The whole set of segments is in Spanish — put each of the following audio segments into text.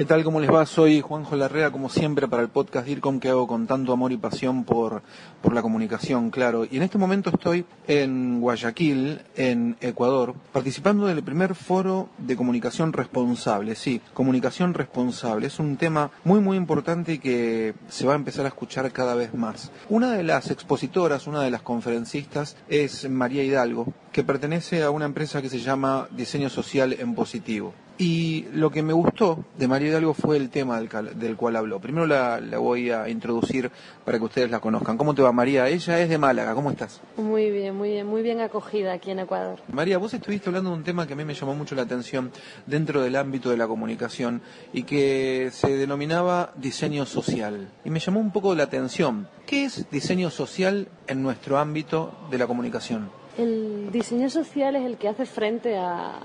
¿Qué tal? ¿Cómo les va? Soy Juanjo Larrea, como siempre, para el podcast DIRCOM que hago con tanto amor y pasión por, por la comunicación, claro. Y en este momento estoy en Guayaquil, en Ecuador, participando del primer foro de comunicación responsable. Sí, comunicación responsable. Es un tema muy, muy importante y que se va a empezar a escuchar cada vez más. Una de las expositoras, una de las conferencistas es María Hidalgo, que pertenece a una empresa que se llama Diseño Social en Positivo. Y lo que me gustó de María Hidalgo fue el tema del, cual habló. Primero la, voy a introducir para que ustedes la conozcan. ¿Cómo te va María? Ella es de Málaga, ¿cómo estás? Muy bien, muy bien, muy bien acogida aquí en Ecuador. María, vos estuviste hablando de un tema que a mí me llamó mucho la atención dentro del ámbito de la comunicación y que se denominaba diseño social. Y me llamó un poco la atención. ¿Qué es diseño social en nuestro ámbito de la comunicación? El diseño social es el que hace frente a,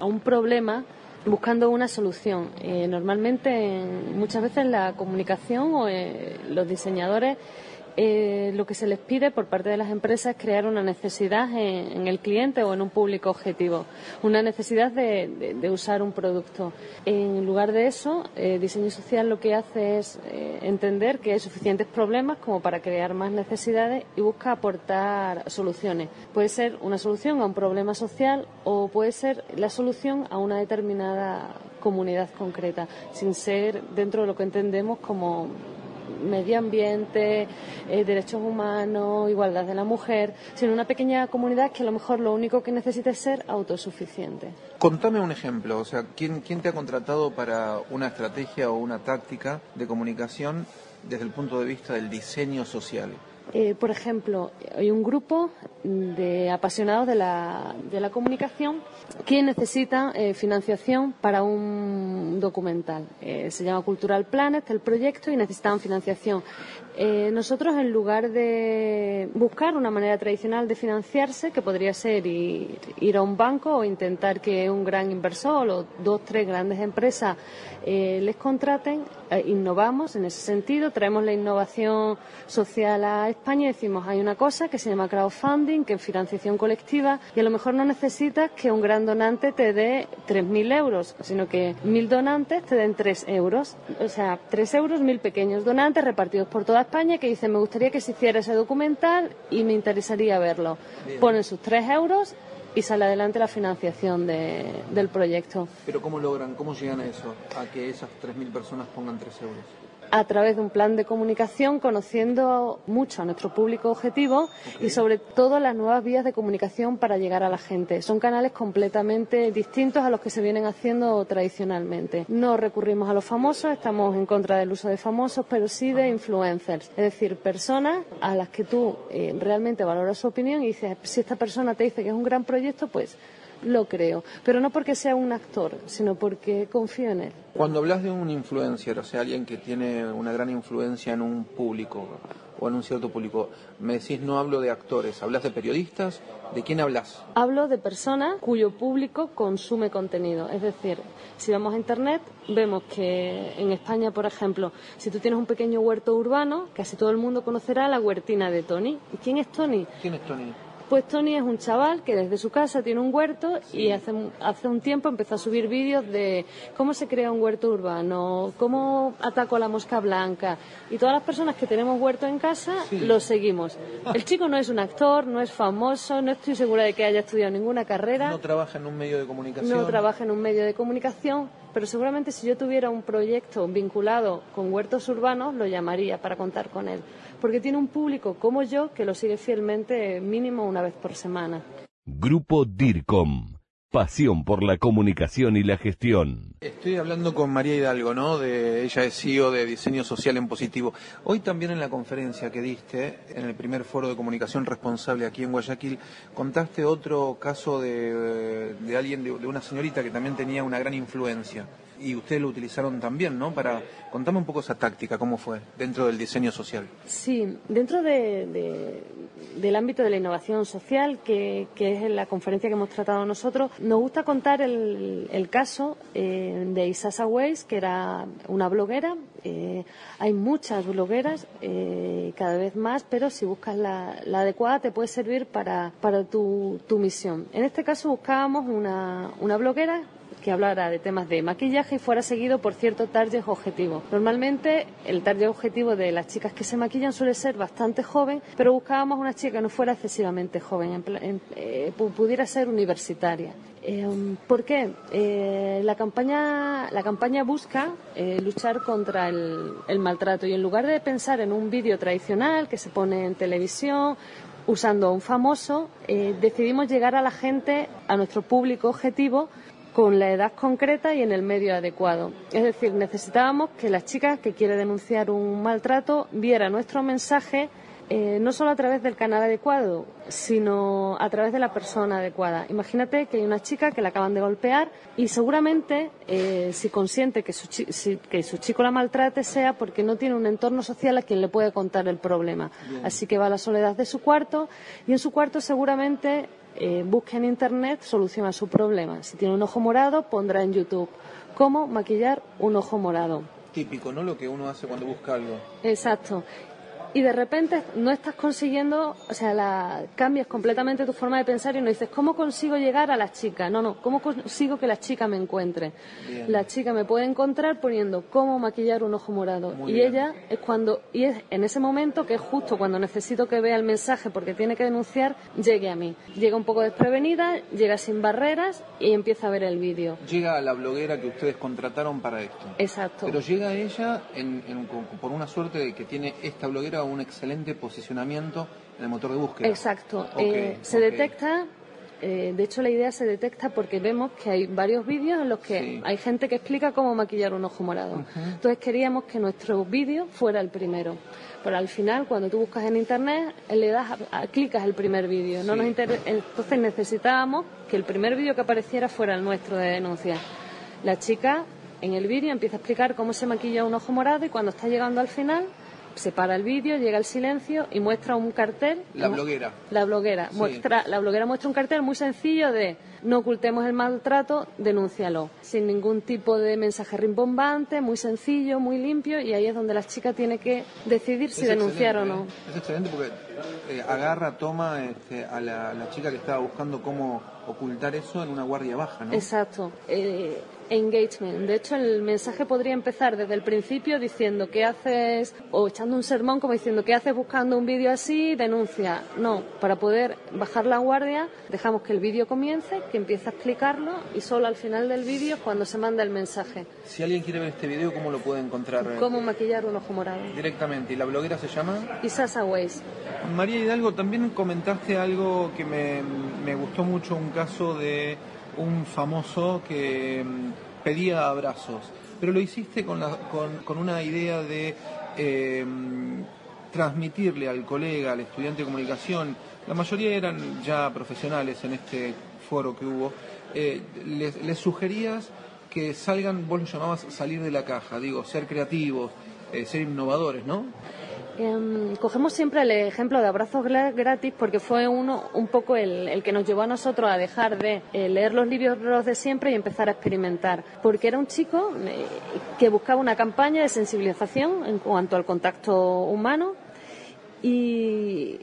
un problema buscando una solución. Eh, normalmente, muchas veces la comunicación o eh, los diseñadores eh, lo que se les pide por parte de las empresas es crear una necesidad en, el cliente o en un público objetivo, una necesidad de, usar un producto. En lugar de eso, eh, diseño social lo que hace es eh, entender que hay suficientes problemas como para crear más necesidades y busca aportar soluciones. Puede ser una solución a un problema social o puede ser la solución a una determinada comunidad concreta, sin ser dentro de lo que entendemos como medio ambiente, eh, derechos humanos, igualdad de la mujer, sino una pequeña comunidad que a lo mejor lo único que necesita es ser autosuficiente. Contame un ejemplo, o sea, ¿quién, quién te ha contratado para una estrategia o una táctica de comunicación desde el punto de vista del diseño social? Eh, por ejemplo, hay un grupo de apasionados de la, de la comunicación que necesita eh, financiación para un documental. Eh, se llama Cultural Planet el proyecto y necesitan financiación. nosotros, en lugar de buscar una manera tradicional de financiarse, que podría ser ir, ir a un banco o intentar que un gran inversor o dos, tres grandes empresas les contraten, innovamos en ese sentido, traemos la innovación social a España y decimos, hay una cosa que se llama crowdfunding, que es financiación colectiva, y a lo mejor no necesitas que un gran donante te dé 3.000 euros, sino que mil donantes te den 3 euros. O sea, 3 euros, mil pequeños donantes repartidos por toda España que dicen, me gustaría que se hiciera ese documental y me interesaría verlo. Ponen sus 3 euros y sale adelante la financiación del proyecto. Pero ¿cómo logran, cómo llegan a eso, a que esas 3.000 personas pongan 3 euros? A través de un plan de comunicación, conociendo mucho a nuestro público objetivo y sobre todo las nuevas vías de comunicación para llegar a la gente. Son canales completamente distintos a los que se vienen haciendo tradicionalmente. No recurrimos a los famosos, estamos en contra del uso de famosos, pero sí de influencers, es decir, personas a las que tú eh, realmente valoras su opinión y dices, si esta persona te dice que es un gran proyecto, pues lo creo, pero no porque sea un actor, sino porque confío en él. Cuando hablas de un influencer, o sea, alguien que tiene una gran influencia en un público o en un cierto público, me decís no hablo de actores, hablas de periodistas, ¿de quién hablas? Hablo de personas cuyo público consume contenido, es decir, si vamos a internet vemos que en España, por ejemplo, si tú tienes un pequeño huerto urbano, casi todo el mundo conocerá la huertina de Tony. ¿Y quién es Tony? ¿Quién es Tony? Pues Tony es un chaval que desde su casa tiene un huerto y hace, hace un tiempo empezó a subir vídeos de cómo se crea un huerto urbano, cómo ataco a la mosca blanca. Y todas las personas que tenemos huerto en casa lo seguimos. El chico no es un actor, no es famoso, no estoy segura de que haya estudiado ninguna carrera. No trabaja en un medio de comunicación. No trabaja en un medio de comunicación, pero seguramente si yo tuviera un proyecto vinculado con huertos urbanos, lo llamaría para contar con él porque tiene un público como yo que lo sigue fielmente mínimo una vez por semana. Grupo DIRCOM. Pasión por la comunicación y la gestión. Estoy hablando con María Hidalgo, ¿no? De, ella es CEO de Diseño Social en Positivo. Hoy también en la conferencia que diste, en el primer foro de comunicación responsable aquí en Guayaquil, contaste otro caso de, alguien, de una señorita que también tenía una gran influencia y ustedes lo utilizaron también, ¿no? Para contame un poco esa táctica, cómo fue dentro del diseño social. Sí, dentro de, del ámbito de la innovación social, que, es la conferencia que hemos tratado nosotros, nos gusta contar el, caso eh, de Isasa Weiss, que era una bloguera. Eh, hay muchas blogueras, eh, cada vez más, pero si buscas la, adecuada te puede servir para, para tu, tu, misión. En este caso buscábamos una, una bloguera que hablara de temas de maquillaje y fuera seguido por cierto target objetivo. Normalmente el target objetivo de las chicas que se maquillan suele ser bastante joven, pero buscábamos una chica que no fuera excesivamente joven, eh, pudiera ser universitaria. Eh, ¿Por qué? Eh, la, campaña, la campaña busca luchar contra el, el, maltrato y en lugar de pensar en un vídeo tradicional que se pone en televisión usando a un famoso, decidimos llegar a la gente, a nuestro público objetivo, con la edad concreta y en el medio adecuado. Es decir, necesitábamos que la chica que quiere denunciar un maltrato viera nuestro mensaje eh, no solo a través del canal adecuado, sino a través de la persona adecuada. Imagínate que hay una chica que la acaban de golpear y seguramente, eh, si consiente que su, que su chico la maltrate, sea porque no tiene un entorno social a quien le puede contar el problema. Así que va a la soledad de su cuarto y en su cuarto seguramente eh, busque en Internet solución a su problema. Si tiene un ojo morado, pondrá en YouTube cómo maquillar un ojo morado. Típico, ¿no? Lo que uno hace cuando busca algo. Exacto y de repente no estás consiguiendo, o sea, la, cambias completamente tu forma de pensar y no dices, ¿cómo consigo llegar a la chica? No, no, ¿cómo consigo que la chica me encuentre? La chica me puede encontrar poniendo cómo maquillar un ojo morado. y ella es cuando, y es en ese momento que es justo cuando necesito que vea el mensaje porque tiene que denunciar, llegue a mí. Llega un poco desprevenida, llega sin barreras y empieza a ver el vídeo. Llega a la bloguera que ustedes contrataron para esto. Exacto. Pero llega ella en, por una suerte de que tiene esta bloguera un excelente posicionamiento en el motor de búsqueda. Exacto. Eh, se detecta, eh, de hecho la idea se detecta porque vemos que hay varios vídeos en los que hay gente que explica cómo maquillar un ojo morado. Entonces queríamos que nuestro vídeo fuera el primero. Pero al final, cuando tú buscas en internet, le das, a, clicas el primer vídeo. No nos Entonces necesitábamos que el primer vídeo que apareciera fuera el nuestro de denuncia. La chica en el vídeo empieza a explicar cómo se maquilla un ojo morado y cuando está llegando al final se para el vídeo, llega el silencio y muestra un cartel. La bloguera. La bloguera. Muestra, la bloguera muestra un cartel muy sencillo de no ocultemos el maltrato, denúncialo. Sin ningún tipo de mensaje rimbombante, muy sencillo, muy limpio y ahí es donde la chica tiene que decidir si denunciar o no. Es excelente porque eh, agarra, toma este, a la, chica que estaba buscando cómo ocultar eso en una guardia baja, ¿no? Exacto. Eh, engagement. De hecho, el mensaje podría empezar desde el principio diciendo qué haces, o echando un sermón como diciendo qué haces buscando un vídeo así, denuncia. No, para poder bajar la guardia, dejamos que el vídeo comience, que empiece a explicarlo y solo al final del vídeo es cuando se manda el mensaje. Si alguien quiere ver este vídeo, ¿cómo lo puede encontrar? Cómo maquillar un ojo morado. Directamente. ¿Y la bloguera se llama? Isasa Weiss. María Hidalgo, también comentaste algo que me, me gustó mucho, un caso de un famoso que mm, pedía abrazos, pero lo hiciste con, la, con, una idea de eh, transmitirle al colega, al estudiante de comunicación, la mayoría eran ya profesionales en este foro que hubo, eh, les, les, sugerías que salgan, vos lo llamabas salir de la caja, digo, ser creativos, eh, ser innovadores, ¿no? Em, cogemos siempre el ejemplo de abrazos gratis porque fue uno un poco el, que nos llevó a nosotros a dejar de eh, leer los libros de siempre y empezar a experimentar. Porque era un chico eh, que buscaba una campaña de sensibilización en cuanto al contacto humano y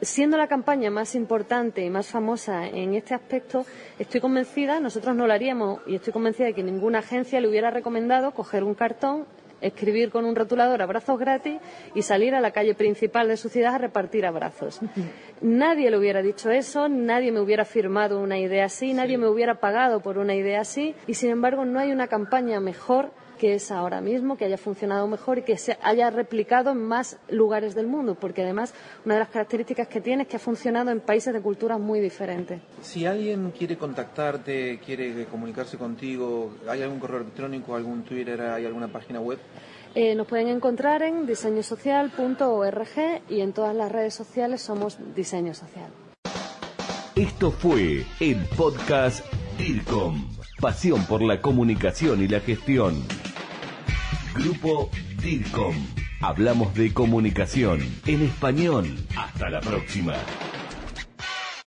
siendo la campaña más importante y más famosa en este aspecto, estoy convencida, nosotros no lo haríamos y estoy convencida de que ninguna agencia le hubiera recomendado coger un cartón, escribir con un rotulador abrazos gratis y salir a la calle principal de su ciudad a repartir abrazos. Nadie le hubiera dicho eso, nadie me hubiera firmado una idea así, nadie me hubiera pagado por una idea así y sin embargo no hay una campaña mejor que es ahora mismo, que haya funcionado mejor y que se haya replicado en más lugares del mundo, porque además una de las características que tiene es que ha funcionado en países de culturas muy diferentes. Si alguien quiere contactarte, quiere comunicarse contigo, ¿hay algún correo electrónico, algún Twitter, hay alguna página web? Eh, nos pueden encontrar en diseñosocial.org y en todas las redes sociales somos Diseño Social. Esto fue el podcast DIRCOM. Pasión por la comunicación y la gestión. Grupo DIRCOM. Hablamos de comunicación en español. Hasta la próxima.